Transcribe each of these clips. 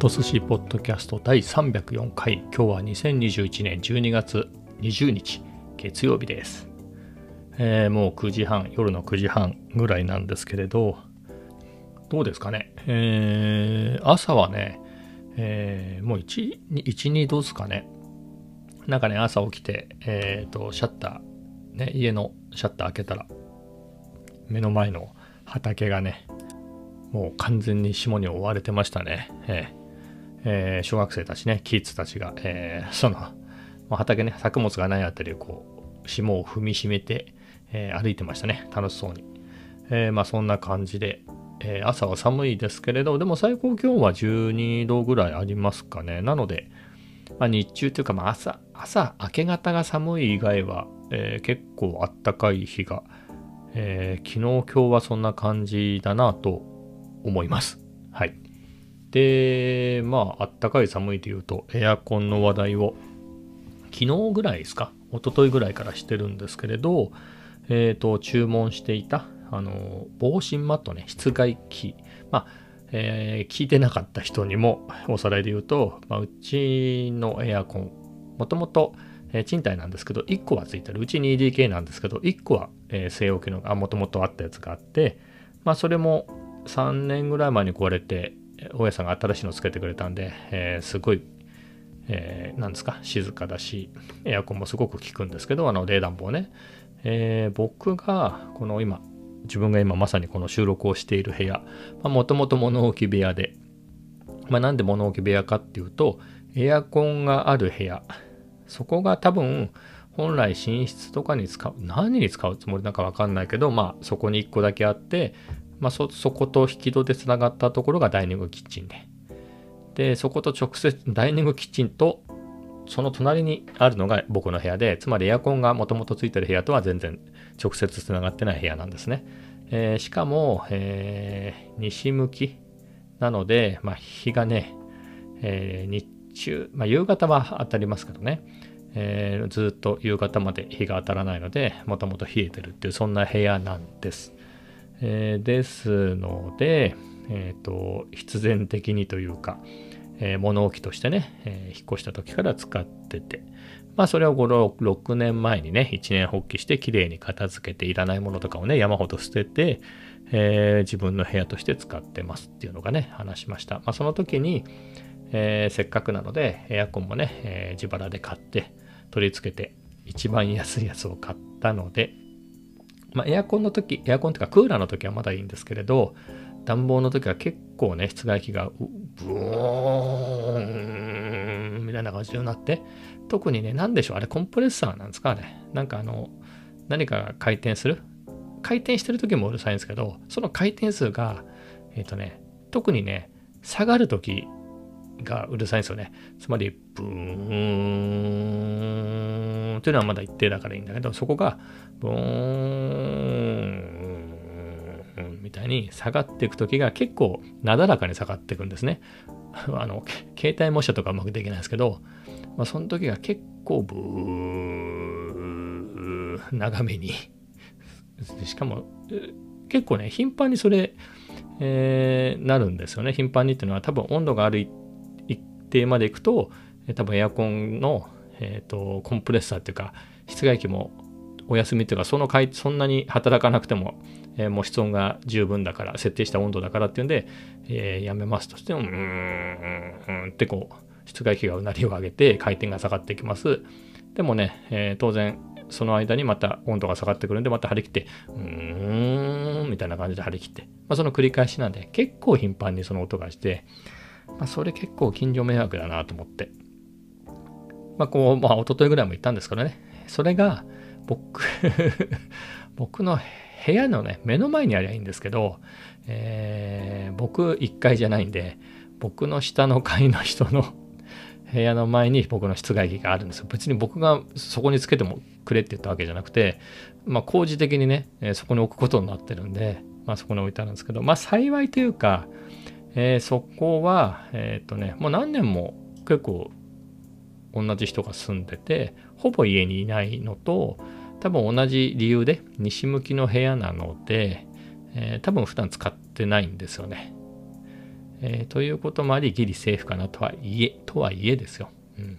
ト寿司ポッドキャスト第304回。今日は2021年12月20日月曜日です、えーもう9時半夜の9時半ぐらいなんですけれどどうですかね、えー朝はね、えーもう1、1 2度ですかね？なんかね朝起きて、えーとシャッターね家のシャッター開けたら目の前の畑がねもう完全に霜に覆われてましたね。えー。えー小学生たちね、キッズたちが、えーその、畑ね、作物がないあたりをこう、霜を踏みしめて、えー歩いてましたね。楽しそうに。えまあそんな感じで、え朝は寒いですけれど、でも最高気温は12度ぐらいありますかね。なので、まあ、日中というか、まあ朝、朝、明け方が寒い以外は、え結構あったかい日が、えー昨日、今日はそんな感じだなと思います。はい。で、まあ、あったかい寒いというと、エアコンの話題を、昨日ぐらいですか、一昨日ぐらいからしてるんですけれど、えっ、と、注文していた、あの、防振マットね、室外機。まあ、えー聞いてなかった人にもおさらいで言うと、まあ、うちのエアコン、もともと、えー賃貸なんですけど、1個はついてる。うち 2DK なんですけど、1個は、えー据え置きのがもともとあったやつがあって、まあ、それも3年ぐらい前に壊れて、大家さんが新しいのをつけてくれたんで、えーすごい、えーなんですか、静かだし、エアコンもすごく効くんですけど、あの冷暖房ね。えー僕が、この今、自分が今まさにこの収録をしている部屋、もともと物置部屋で、まあ、なんで物置部屋かっていうと、エアコンがある部屋、そこが多分、本来寝室とかに使う、何に使うつもりなんかわかんないけど、まあそこに1個だけあって、まあそ、そこと引き戸でつながったところがダイニングキッチンで。で、そこと直接、ダイニングキッチンと、その隣にあるのが僕の部屋で、つまりエアコンがもともとついてる部屋とは全然直接つながってない部屋なんですね。えーしかも、えー西向きなので、まあ、日がね、えー日中、まあ、夕方は当たりますけどね、えーずっと夕方まで日が当たらないので、もともと冷えてるっていう、そんな部屋なんです。えーですので、えっ、と、必然的にというか、えー物置としてね、えー引っ越した時から使ってて、まあそれを5、6年前にね、一年発起してきれいに片付けていらないものとかをね、山ほど捨てて、えー自分の部屋として使ってますっていうのがね、話しました。まあその時に、えーせっかくなので、エアコンもね、えー自腹で買って、取り付けて、一番安いやつを買ったので、まあ、エアコンの時、エアコンというかクーラーの時はまだいいんですけれど、暖房の時は結構ね、室外機がブーンみたいな感じになって、特にね、なんでしょう、あれコンプレッサーなんですかね。なんかあの、何かが回転する？回転してる時もうるさいんですけど、その回転数が、えっ、とね、特にね、下がる時がうるさいんですよね。つまり、ブーンというのはまだ一定だからいいんだけど、そこが、ブーンみたいに下がっていく時が結構なだらかに下がっていくんですね。あの、携帯模写とかうまくできないですけど、まあ、その時が結構ブー長めにしかも結構ね頻繁にそれ、えーなるんですよね頻繁にっていうのは多分温度がある一定までいくと多分エアコンの、えー、とコンプレッサーっていうか室外機もお休みっていうかその回そんなに働かなくても、えーもう室温が十分だから設定した温度だからっていうんで、えーやめますとしてもうーんうんってこう室外機がうなりを上げて回転が下がっていきます。でもね、えー当然その間にまた温度が下がってくるんでまた張り切ってうーんみたいな感じで張り切って、まあ、その繰り返しなんで結構頻繁にその音がして、まあ、それ結構近所迷惑だなと思って。まあこうまあ一昨日ぐらいも言ったんですけどねそれが僕 僕の部屋のね目の前にありゃいいんですけど、えー僕1階じゃないんで僕の下の階の人の 部屋の前に僕の室外機があるんですよ。別に僕がそこにつけてもくれって言ったわけじゃなくて、まあ工事的にね、えそこに置くことになってるんで、まあそこに置いてあるんですけど、まあ幸いというか、えーそこは、えっ、とね、もう何年も結構同じ人が住んでて、ほぼ家にいないのと、多分同じ理由で西向きの部屋なので、えー多分普段使ってないんですよね。えー、ということもあり、ギリセーフかなとはいえ、とはいえですよ。うん。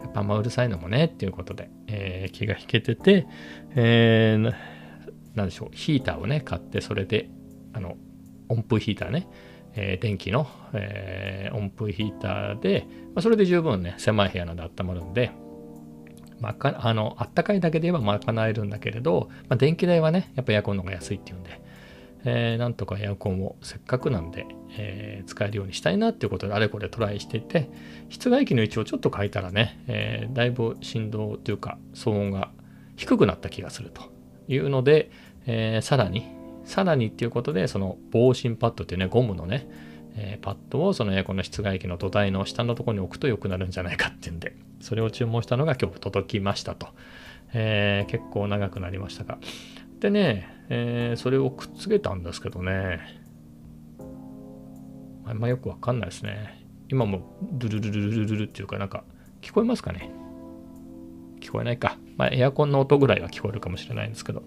やっぱあんまうるさいのもね、っていうことで、えー、気が引けてて、えー、なんでしょう、ヒーターをね、買って、それで、あの、温風ヒーターね、え、電気の、えー、温風ヒーターで、まあ、それで十分ね、狭い部屋なんで温まるんで、まあ、かあの、あったかいだけで言えば賄えるんだけれど、まあ、電気代はね、やっぱエアコンの方が安いっていうんで、えー、なんとかエアコンをせっかくなんで、えー、使えるようにしたいなっていうことであれこれトライしていて室外機の位置をちょっと変えたらね、え、だいぶ振動というか騒音が低くなった気がするというので、え、さらにさらにっていうことでその防振パッドっていうねゴムのね、えパッドをそのエアコンの室外機の土台の下のところに置くと良くなるんじゃないかっていうんでそれを注文したのが今日届きましたと、え結構長くなりましたが。でね、えー、それをくっつけたんですけどね、あんまよくわかんないですね。今もドゥルルルルルルルっていうかなんか聞こえますかね？聞こえないか。まあエアコンの音ぐらいは聞こえるかもしれないんですけど、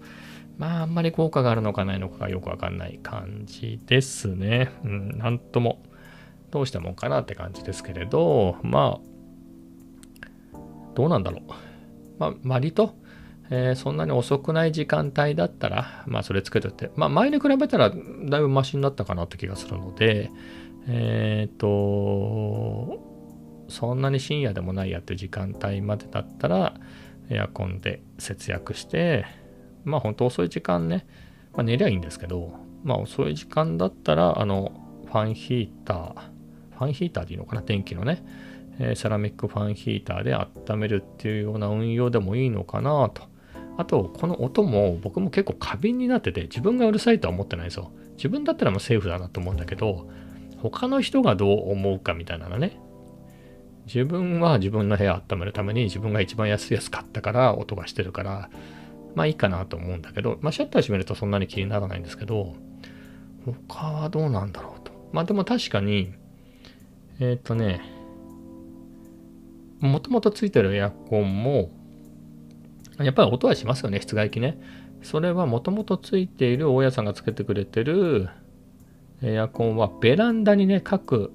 まああんまり効果があるのかないのかがよくわかんない感じですね。うん、なんともどうしたもんかなって感じですけれど、まあ、どうなんだろう。まあ、割と、えー、そんなに遅くない時間帯だったら、まあそれつけといて、まあ前に比べたらだいぶマシになったかなって気がするので、えっ、ー、と、そんなに深夜でもないやって時間帯までだったら、エアコンで節約して、まあ本当遅い時間ね、まあ、寝りゃいいんですけど、まあ遅い時間だったら、あの、ファンヒーター、ファンヒーターでいいのかな、電気のね、えー、セラミックファンヒーターで温めるっていうような運用でもいいのかなと。あと、この音も僕も結構過敏になってて、自分がうるさいとは思ってないですよ。自分だったらもうセーフだなと思うんだけど、他の人がどう思うかみたいなのね。自分は自分の部屋温めるために自分が一番安いやつ買ったから音がしてるから、まあいいかなと思うんだけど、まあシャッター閉めるとそんなに気にならないんですけど、他はどうなんだろうと。まあでも確かに、えっ、とね、もともとついてるエアコンも、やっぱり音はしますよね、室外機ね。それはもともとついている大家さんがつけてくれてるエアコンはベランダにね、各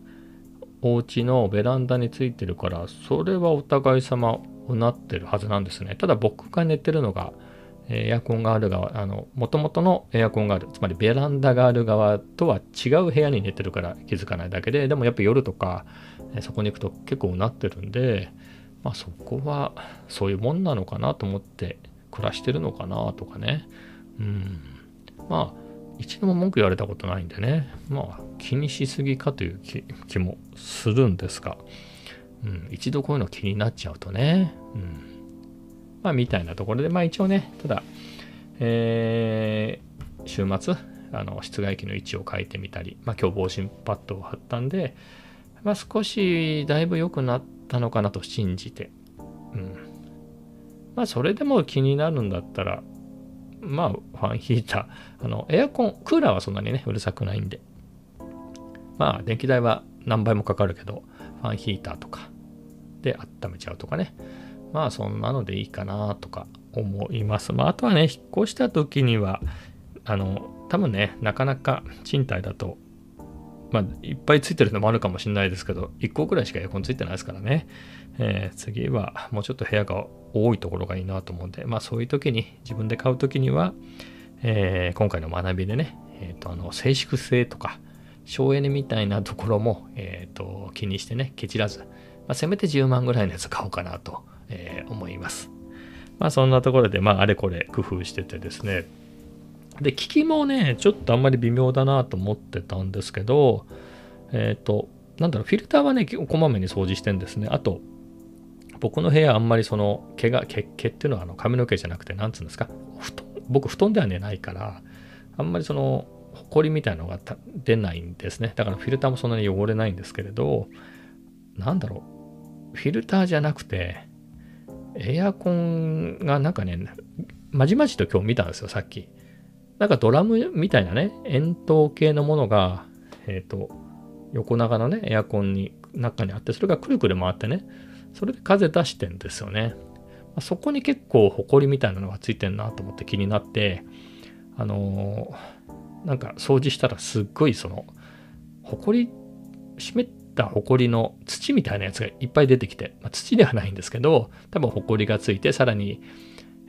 お家のベランダについてるから、それはお互い様をなってるはずなんですね。ただ僕が寝てるのが、エアコンがある側、あの、もともとのエアコンがある、つまりベランダがある側とは違う部屋に寝てるから気づかないだけで、でもやっぱ夜とか、そこに行くと結構なってるんで、まあそこはそういうもんなのかなと思って暮らしてるのかなとかね。うん。まあ一度も文句言われたことないんでね。まあ気にしすぎかという気もするんですが、うん、一度こういうの気になっちゃうとね。うん。まあみたいなところで、まあ一応ね、ただ、えー、週末、あの室外機の位置を変えてみたり、まあ今日防振パッドを貼ったんで、まあ少しだいぶ良くなったのかなと信じて。うん。まあ、それでも気になるんだったら、まあ、ファンヒーター、あの、エアコン、クーラーはそんなにね、うるさくないんで。まあ、電気代は何倍もかかるけど、ファンヒーターとかで温めちゃうとかね。まあ、そんなのでいいかなとか思います。まあ、あとはね、引っ越した時には、あの、多分ね、なかなか賃貸だとまあ、いっぱいついてるのもあるかもしれないですけど、1個くらいしかエアコンついてないですからね。えー、次はもうちょっと部屋が多いところがいいなと思うんで、まあそういう時に、自分で買う時には、えー、今回の学びでね、えっ、ー、と、あの、静粛性とか、省エネみたいなところも、えっ、と、気にしてね、ケチらず、まあ、せめて10万ぐらいのやつ買おうかなと、え思います。まあそんなところで、まああれこれ工夫しててですね、で、効きもね、ちょっとあんまり微妙だなと思ってたんですけど、えっ、ー、と、なんだろう、フィルターはね、こまめに掃除してんですね。あと、僕の部屋あんまりその毛が、毛毛っていうのはあの髪の毛じゃなくて、なんつうんですか、布団僕布団では寝ないから、あんまりその、ほこりみたいなのが出ないんですね。だからフィルターもそんなに汚れないんですけれど、なんだろう、フィルターじゃなくて、エアコンがなんかね、まじまじと今日見たんですよ、さっき。なんかドラムみたいなね、円筒系のものが、えっ、ー、と、横長のね、エアコンに、中にあって、それがくるくる回ってね、それで風出してんですよね。まそこに結構ホコリみたいなのがついてんなと思って気になって、あのー、なんか掃除したらすっごいその、ホコリ湿った埃の土みたいなやつがいっぱい出てきて、まあ、土ではないんですけど多分埃がついてさらに、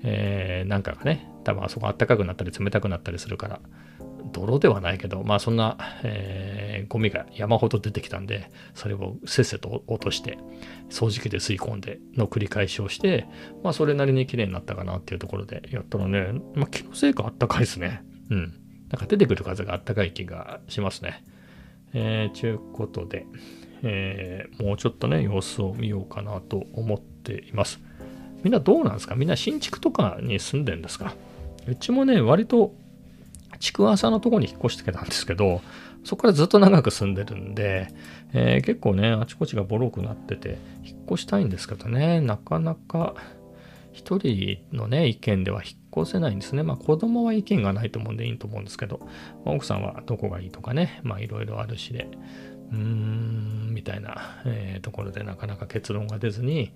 えー、なんかがね多分あそこ暖かくなったり冷たくなったりするから泥ではないけどまあそんな、えー、ゴミが山ほど出てきたんでそれをせっせと落として掃除機で吸い込んでの繰り返しをしてまあそれなりに綺麗になったかなっていうところでやったらね、まあ、気のせいかあったかいですね。うん。なんか出てくる風があったかい気がしますね。えー、ちゅうことで、えー、もうちょっとね、様子を見ようかなと思っています。みんなどうなんですか？みんな新築とかに住んでんですか？うちもね、割と築浅のとこに引っ越してきたんですけど、そこからずっと長く住んでるんで、えー、結構ね、あちこちがボロくなってて、引っ越したいんですけどね、なかなか一人のね、意見では引っ越せないんですね。まあ子供は意見がないと思うんでいいと思うんですけど、まあ、奥さんはどこがいいとかね、まあいろいろあるしで、うーん、みたいな、えー、ところでなかなか結論が出ずに、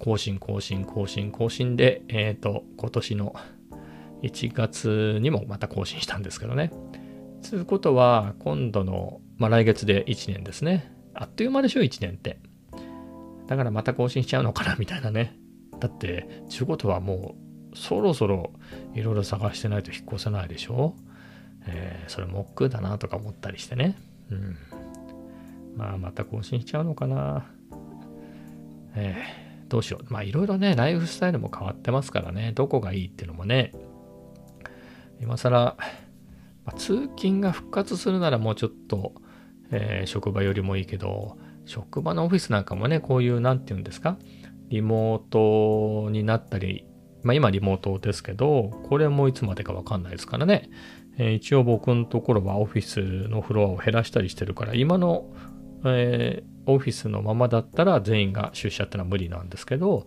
更新、更新、更新、更新で、えっ、ー、と、今年の1月にもまた更新したんですけどね。つうことは、今度の、まあ、来月で1年ですね。あっという間でしょ、1年って。だからまた更新しちゃうのかな、みたいなね。だって、ちゅうことはもう、そろそろいろいろ探してないと引っ越せないでしょ？えー、それ、モックだなとか思ったりしてね。うん。まあ、また更新しちゃうのかな。えー、どうしよう。まあ、いろいろね、ライフスタイルも変わってますからね、どこがいいっていうのもね、今更、まあ、通勤が復活するならもうちょっと、えー、職場よりもいいけど、職場のオフィスなんかもね、こういう、なんて言うんですか、リモートになったり、まあ今リモートですけど、これもいつまでかわかんないですからね。えー、一応僕のところはオフィスのフロアを減らしたりしてるから、今のえー、オフィスのままだったら全員が出社ってのは無理なんですけど、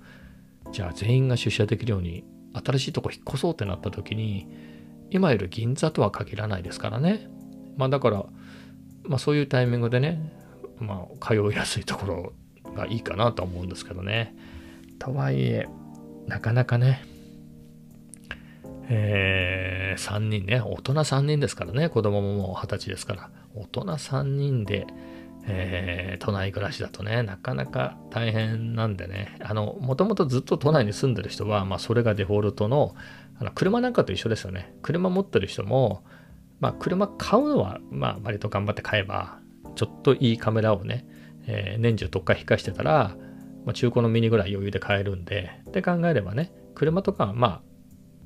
じゃあ全員が出社できるように新しいとこ引っ越そうってなった時に、今いる銀座とは限らないですからね。まあだから、まあそういうタイミングでね、まあ通いやすいところがいいかなと思うんですけどね。とはいえ、なかなかね、えー、3人ね、大人3人ですからね、子供ももう20歳ですから、大人3人で、えー、都内暮らしだとね、なかなか大変なんでね、あの、もともとずっと都内に住んでる人は、まあ、それがデフォルトの、あの車なんかと一緒ですよね。車持ってる人も、まあ、車買うのは、まあ、割と頑張って買えば、ちょっといいカメラをね、えー、年中どっか引かしてたら、まあ、中古のミニぐらい余裕で買えるんで、って考えればね、車とかまあ、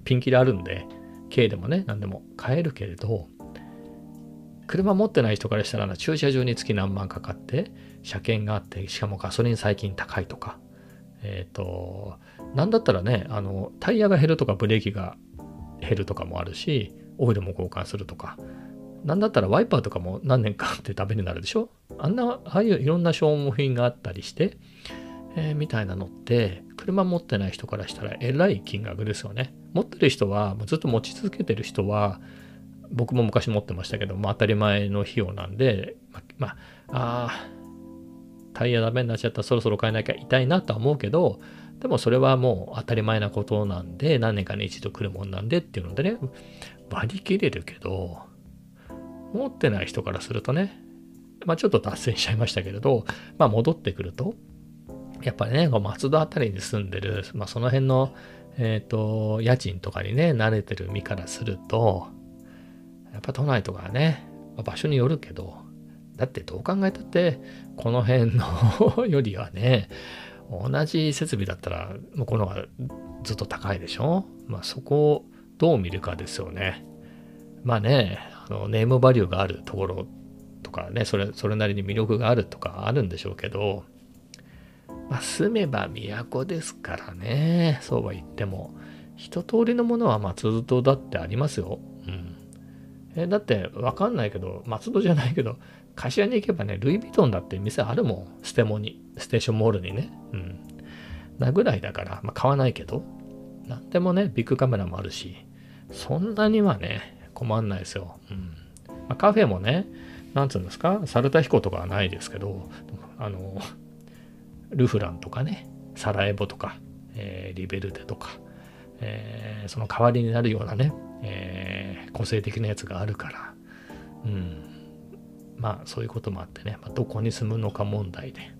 ピンキリあるんで、軽でもね、何でも買えるけれど、車持ってない人からしたら駐車場につき何万かかって車検があってしかもガソリン最近高いとかえっ、ー、と何だったらねあのタイヤが減るとかブレーキが減るとかもあるしオイルも交換するとか何だったらワイパーとかも何年かってダメになるでしょ？あんなああいういろんな消耗品があったりして、えー、みたいなのって車持ってない人からしたらえらい金額ですよね。持ってる人はずっと持ち続けてる人は僕も昔持ってましたけど、まあ、当たり前の費用なんで、ま、まあ、あタイヤダメになっちゃったらそろそろ変えなきゃ痛いなとは思うけど、でもそれはもう当たり前なことなんで、何年かに一度来るもんなんでっていうのでね、割り切れるけど、持ってない人からするとね、まあちょっと脱線しちゃいましたけれど、まあ戻ってくると、やっぱりね、松戸あたりに住んでる、まあその辺の、えっ、ー、と、家賃とかにね、慣れてる身からすると、やっぱ都内とかね、場所によるけど、だってどう考えたって、この辺のよりはね、同じ設備だったら、もうこの方がずっと高いでしょ？まあそこをどう見るかですよね。まあね、あのネームバリューがあるところとかね、それそれなりに魅力があるとかあるんでしょうけど、まあ、住めば都ですからね、そうは言っても、一通りのものは松戸だってありますよ。うん。えだってわかんないけど、松戸じゃないけど、柏に行けばね、ルイ・ヴィトンだって店あるもん。ステモに、ステーションモールにね。うん。なぐらいだから、まあ、買わないけど、なんでもね、ビッグカメラもあるし、そんなにはね、困んないですよ。うん。まあ、カフェもね、なんつうんですか、サルタヒコとかはないですけど、あの、ルフランとかね、サラエボとか、えー、リベルテとか、えー、その代わりになるようなね、えー、個性的なやつがあるから、うん。まあそういうこともあってね、まあ、どこに住むのか問題で。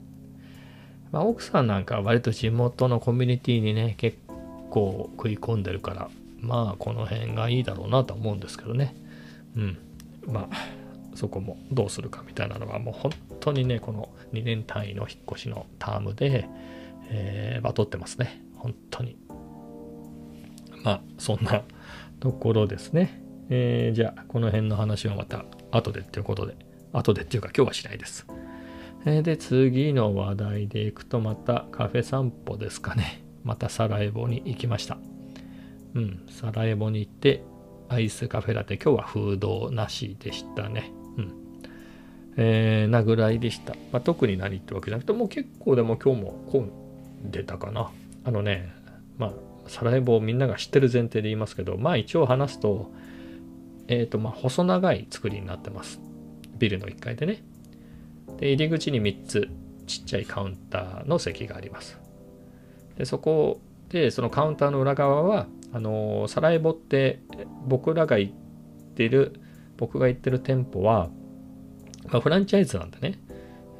まあ、奥さんなんかは割と地元のコミュニティにね、結構食い込んでるから、まあこの辺がいいだろうなと思うんですけどね。うん。まあそこもどうするかみたいなのはもう本当にね、この2年単位の引っ越しのタームで、えー、バトってますね。本当に。まあそんなところですね。えー、じゃあこの辺の話はまた後でっていうことで、後でっていうか今日はしないです。えー、で、次の話題でいくとまたカフェ散歩ですかね。またサラエボに行きました。うん、サラエボに行って、アイスカフェラテ、今日はフードなしでしたね。えー、なぐらいでした。まあ、特に何ってわけじゃなくて、もう結構でも今日も混んでたかな。あのね、まあ、サラエボをみんなが知ってる前提で言いますけど、まあ一応話すと、えっ、ー、と、まあ細長い作りになってます。ビルの1階でね。で、入り口に3つちっちゃいカウンターの席があります。で、そこで、そのカウンターの裏側は、あのサラエボって僕らが行ってる僕が行ってる店舗は、まあ、フランチャイズなんでね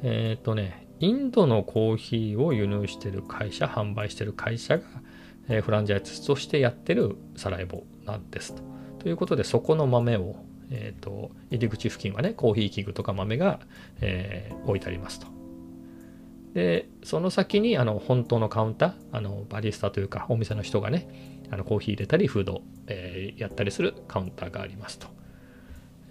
えっ、ー、とねインドのコーヒーを輸入してる会社販売してる会社が、えー、フランチャイズとしてやってるサラエボなんですと。ということでそこの豆を、えーと、入り口付近はねコーヒー器具とか豆が、え、置いてありますと。でその先にあの本当のカウンターあのバリスタというかお店の人がねあのコーヒー入れたりフード、え、やったりするカウンターがありますと。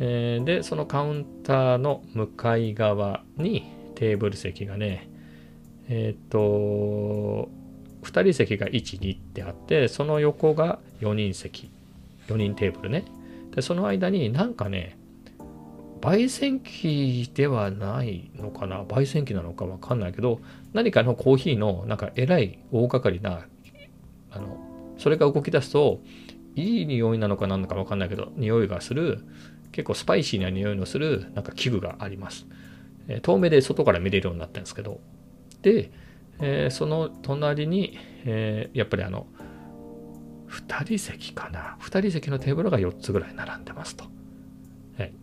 えー、でそのカウンターの向かい側にテーブル席がねえっ、と2人席が12ってあってその横が4人席4人テーブルね。でその間になんかね焙煎機ではないのかな？焙煎機なのかわかんないけど何かのコーヒーのなんかえらい大掛かりなあのそれが動き出すといい匂いなのか何なのか分かんないけど匂いがする結構スパイシーな匂いのするなんか器具があります、えー、遠目で外から見れるようになったんですけど。で、えー、その隣に、えー、やっぱりあの2人席かな。2人席のテーブルが4つぐらい並んでますと、はい、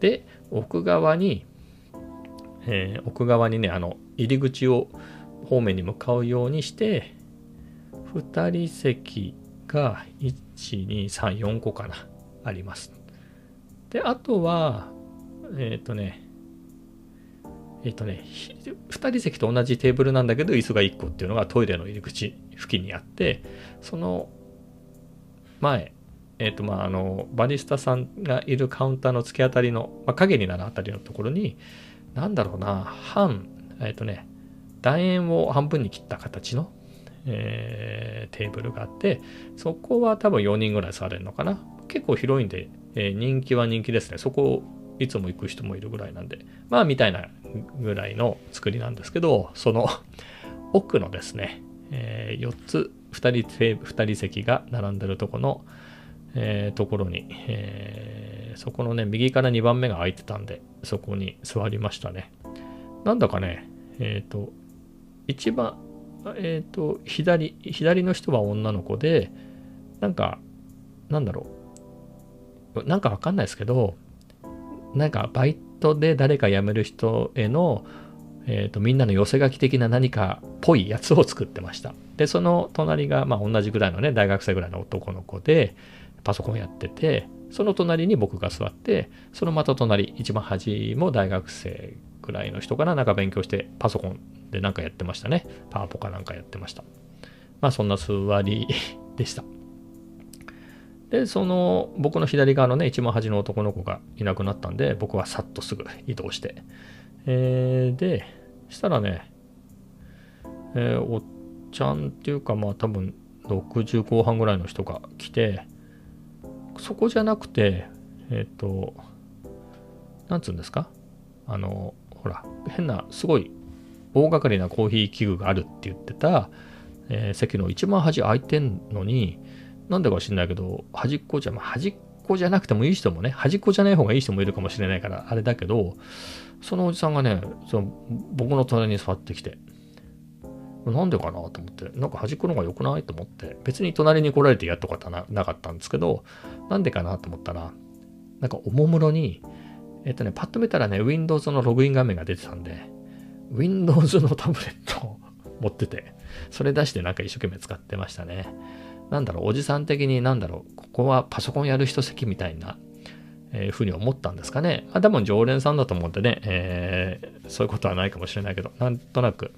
で奥側に、え奥側にねあの入り口を方面に向かうようにして2人席が1234個かな。あります。であとはえっ、ー、とねえっ、ー、とね2人席と同じテーブルなんだけど椅子が1個っていうのがトイレの入り口付近にあってその前えっ、ー、とまああのバリスタさんがいるカウンターの突き当たりの、まあ、影になるあたりのところになんだろうな半えっ、とね楕円を半分に切った形のえー、テーブルがあってそこは多分4人ぐらい座れるのかな。結構広いんで、えー、人気は人気ですね。そこをいつも行く人もいるぐらいなんで。まあみたいなぐらいの作りなんですけどその 奥のですね、えー、4つ2人 ,2 人席が並んでるとこの、えー、ところに、えー、そこのね右から2番目が空いてたんでそこに座りましたね。なんだかねえっ、と一番えっ、と、左、左の人は女の子で、なんか、なんだろう。なんかわかんないですけど、なんかバイトで誰か辞める人への、え、ー、と、みんなの寄せ書き的な何かっぽいやつを作ってました。で、その隣が、まあ同じぐらいのね、大学生ぐらいの男の子で、パソコンやってて、その隣に僕が座って、そのまた隣、一番端も大学生ぐらいの人かな、なんか勉強してパソコンでなんかやってましたね。パワポかなんかやってました。まあそんな座りでした。で、その僕の左側のね、一番端の男の子がいなくなったんで、僕はさっとすぐ移動して。えー、で、したらね、えー、おっちゃんっていうかまあ多分60後半ぐらいの人が来て、そこじゃなくて、えっ、ー、と、なんつうんですか？あの、ほら、変な、すごい大掛かりなコーヒー器具があるって言ってた、えー、席の一番端空いてんのに、なんでか知んないけど、端っこじゃ、まあ、端っこじゃなくてもいい人もね、端っこじゃない方がいい人もいるかもしれないから、あれだけど、そのおじさんがね、その僕の隣に座ってきて、なんでかなと思って、なんか端っこの方が良くないと思って、別に隣に来られてやっとかたななかったんですけど、なんでかなと思ったら、なんかおもむろに、えっとね、パッと見たらね、Windows のログイン画面が出てたんで、Windows のタブレットを持ってて、それ出してなんか一生懸命使ってましたね。なんだろう、おじさん的になんだろう、ここはパソコンやる人席みたいな、えー、ふうに思ったんですかね。まあ、多分常連さんだと思ってね、えー、そういうことはないかもしれないけど、なんとなく、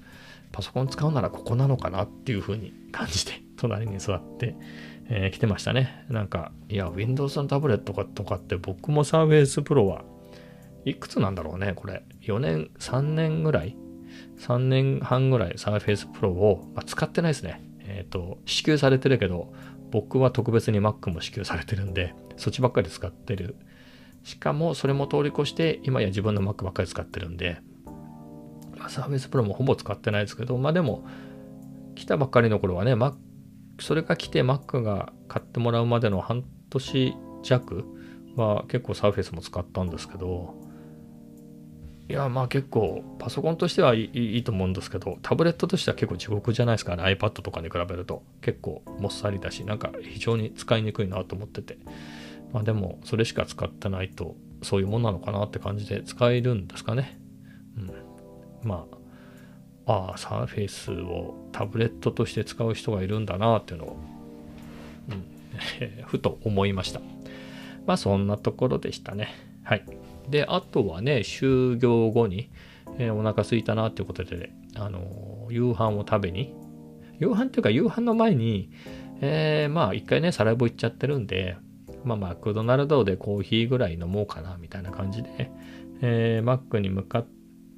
パソコン使うならここなのかなっていうふうに感じて、隣に座って、えー、来てましたね。なんか、いや、Windows のタブレットとかって僕も Surface Pro はいくつなんだろうね、これ。4年、3年ぐらい ?3 年半ぐらい Surface Pro を、まあ、使ってないですね。えっ、ー、と、支給されてるけど、僕は特別に Mac も支給されてるんで、そっちばっかり使ってる。しかも、それも通り越して、今や自分の Mac ばっかり使ってるんで、まあ、Surface Pro もほぼ使ってないですけど、まあでも、来たばっかりの頃はね、Mac、それが来て Mac が買ってもらうまでの半年弱は結構 Surface も使ったんですけど、いや、まあ結構、パソコンとしてはいいと思うんですけど、タブレットとしては結構地獄じゃないですかね。iPad とかに比べると。結構もっさりだし、なんか非常に使いにくいなと思ってて。まあでも、それしか使ってないと、そういうもんなのかなって感じで使えるんですかね。うん。まあ、ああ、サーフェイスをタブレットとして使う人がいるんだなっていうのを、うん、ふと思いました。まあそんなところでしたね。はい。で、あとはね、就業後に、えー、お腹すいたなっていうことで、あのー、夕飯を食べに、夕飯っていうか夕飯の前に、えー、まあ一回ね、サライボ行っちゃってるんで、まあマクドナルドでコーヒーぐらい飲もうかな、みたいな感じで、えー、マックに向かっ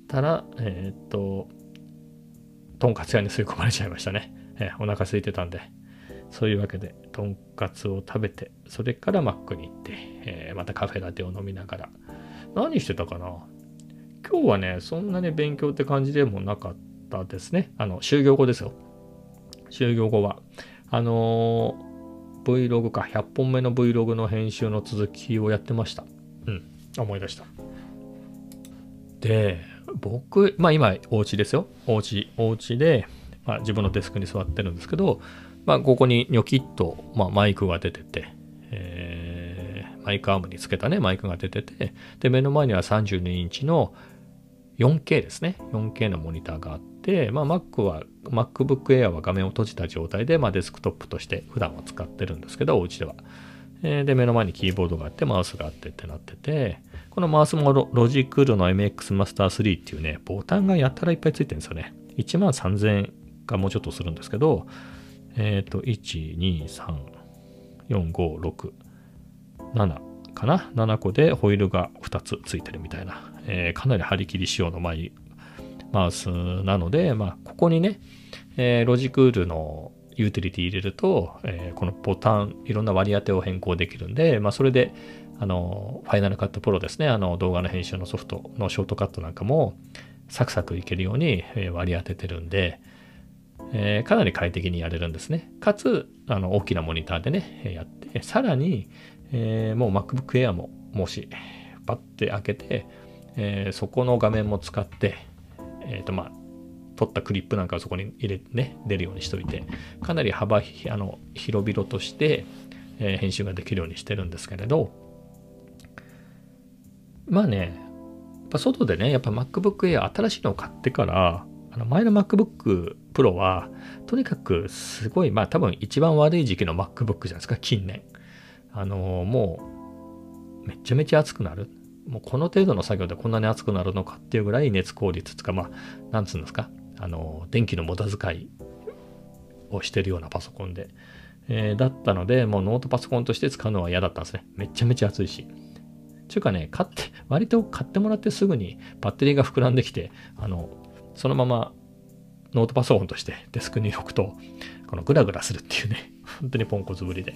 たら、え、っと、とんかつ屋に吸い込まれちゃいましたね。えー、お腹空いてたんで。そういうわけで、とんかつを食べて、それからマックに行って、えー、またカフェラテを飲みながら、何してたかな？今日はね、そんなに勉強って感じでもなかったですね。あの、就業後ですよ。就業後は。あのー、Vlog か、100本目の Vlog の編集の続きをやってました。うん、思い出した。で、僕、まあ今、お家ですよ。お家、お家で、まあ、自分のデスクに座ってるんですけど、まあ、ここにニョキッと、まあ、マイクが出てて、マイクアームにつけたね、マイクが出てて、で、目の前には32インチの 4K ですね。4K のモニターがあって、まあ、Mac は、MacBook Air は画面を閉じた状態で、まあ、デスクトップとして普段は使ってるんですけど、お家では。えで、目の前にキーボードがあって、マウスがあってってなってて、このマウスもロジクールの MX Master 3っていうね、ボタンがやたらいっぱいついてるんですよね。1万3000円かもうちょっとするんですけど、えっ、ー、と、1、2、3、4、5、6、7かな ?7 個でホイールが2つついてるみたいな、えー、かなり張り切り仕様のマイマウスなので、まあ、ここにね、えー、ロジクールのユーティリティ入れると、えー、このボタン、いろんな割り当てを変更できるんで、まあ、それで、あの、ファイナルカットプロですね、あの、動画の編集のソフトのショートカットなんかも、サクサクいけるように割り当ててるんで、えー、かなり快適にやれるんですね。かつ、あの、大きなモニターでね、やって、さらに、えー、もう MacBook Air ももしパッて開けて、えー、そこの画面も使って、えっ、ー、とまあ、取ったクリップなんかをそこに入れてね、出るようにしといて、かなり幅、あの、広々として、えー、編集ができるようにしてるんですけれど、まあね、やっぱ外でね、やっぱ MacBook Air 新しいのを買ってから、あの前の MacBook Pro は、とにかくすごい、まあ多分一番悪い時期の MacBook じゃないですか、近年。あのもうめちゃめちゃ熱くなる。もうこの程度の作業でこんなに熱くなるのかっていうぐらい熱効率つか、まあ、なんつうんですか、あの、電気の無駄遣いをしてるようなパソコンで、えー、だったので、もうノートパソコンとして使うのは嫌だったんですね。めちゃめちゃ熱いし。ちゅうかね、買って、割と買ってもらってすぐにバッテリーが膨らんできて、あの、そのままノートパソコンとしてデスクに置くと、このグラグラするっていうね、本当にポンコツぶりで、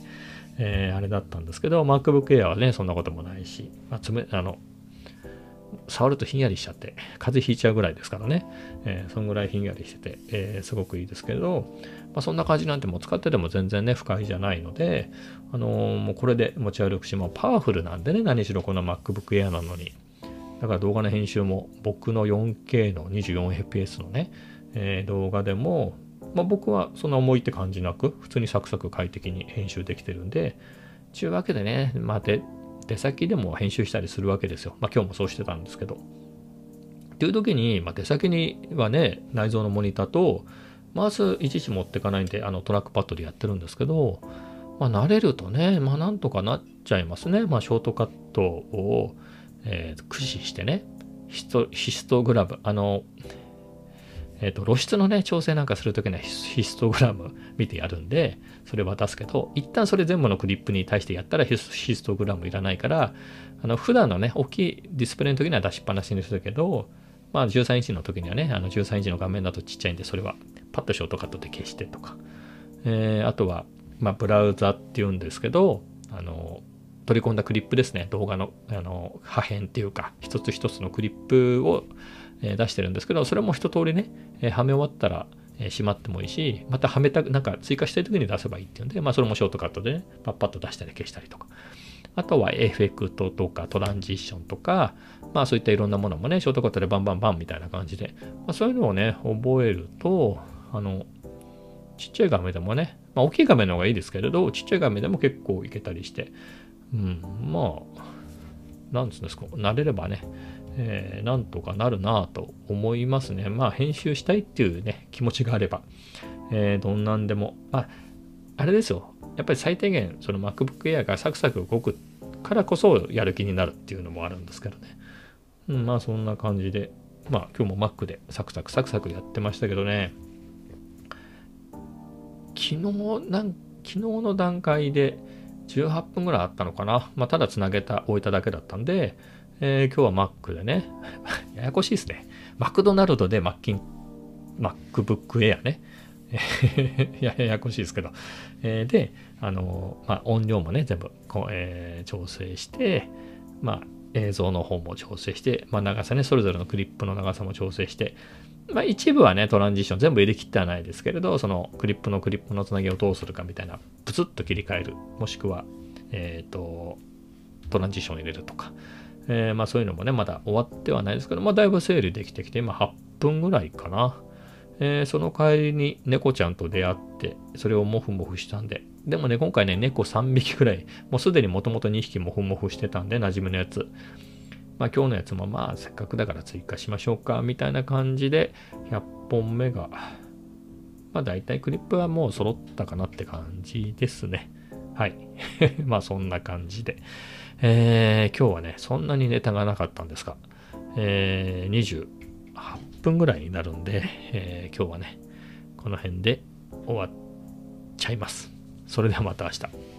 えー、あれだったんですけど、MacBook Air はね、そんなこともないし、まあ、つめあの触るとひんやりしちゃって、風邪ひいちゃうぐらいですからね、えー、そんぐらいひんやりしてて、えー、すごくいいですけど、まあ、そんな感じなんてもう使ってても全然ね、不快じゃないので、あのー、もうこれで持ち歩くし、もうパワフルなんでね、何しろこの MacBook Air なのに。だから動画の編集も僕の 4K の 24fps のね、え、動画でもまあ、僕はそんな重いって感じなく、普通にサクサク快適に編集できてるんで、ちゅうわけでね、まあ、で、出先でも編集したりするわけですよ。まあ今日もそうしてたんですけど。っていう時に、まあ、出先にはね、内蔵のモニターと、マウスいちいち持ってかないんで、あのトラックパッドでやってるんですけど、まあ慣れるとね、まあなんとかなっちゃいますね。まあショートカットを、えー、駆使してね、ヒストヒストグラム、あの、えっ、ー、と、露出のね、調整なんかするときにはヒストグラム見てやるんで、それ渡すけど、一旦それ全部のクリップに対してやったらヒストグラムいらないから、あの、普段のね、大きいディスプレイの時には出しっぱなしにするけど、まあ13インチの時にはね、あの13インチの画面だとちっちゃいんで、それはパッとショートカットで消してとか、えー、あとは、まあ、ブラウザっていうんですけど、あの、取り込んだクリップですね、動画のあの破片っていうか、一つ一つのクリップをえ出してるんですけど、それも一通りね、えはめ終わったら、えしまってもいいし、またはめた、なんか追加したい時に出せばいいっていうんで、まあそれもショートカットでね、パッパッと出したり消したりとか。あとはエフェクトとかトランジションとか、まあそういったいろんなものもね、ショートカットでバンバンバンみたいな感じで、まあ、そういうのをね、覚えると、あの、ちっちゃい画面でもね、まあ大きい画面の方がいいですけれど、ちっちゃい画面でも結構いけたりして、うん、まあ、なんつうんですか、慣れればね、えー、なんとかなるなと思いますね。まあ、編集したいっていうね、気持ちがあれば、えー、どんなんでも。あ、あれですよ。やっぱり最低限、その MacBook Air がサクサク動くからこそやる気になるっていうのもあるんですけどね。うん、まあ、そんな感じで、まあ、今日も Mac でサクサクサクサクやってましたけどね。昨日、なん昨日の段階で18分ぐらいあったのかな。まあ、ただつなげた、置いただけだったんで、えー、今日は Mac でね、ややこしいですね。マクドナルドでマッキン、MacBook Air ね。やややこしいですけど。えー、で、あのまあ、音量もね、全部こ、えー、調整して、まあ、映像の方も調整して、まあ、長さね、それぞれのクリップの長さも調整して、まあ、一部はね、トランジション全部入れ切ってはないですけれど、そのクリップのクリップのつなぎをどうするかみたいな、プツッと切り替える、もしくは、えっ、ー、と、トランジション入れるとか、えー、まあそういうのもね、まだ終わってはないですけど、まあだいぶ整理できてきて、今8分ぐらいかな。えー、その帰りに猫ちゃんと出会って、それをモフモフしたんで、でもね、今回ね、猫3匹ぐらい、もうすでにもともと2匹モフモフしてたんで、馴染みのやつ。まあ今日のやつもまあせっかくだから追加しましょうか、みたいな感じで、100本目が、まあ大体クリップはもう揃ったかなって感じですね。はい。まあそんな感じで。えー、今日はね、そんなにネタがなかったんですが、えー、28分ぐらいになるんで、えー、今日はね、この辺で終わっちゃいます。それではまた明日。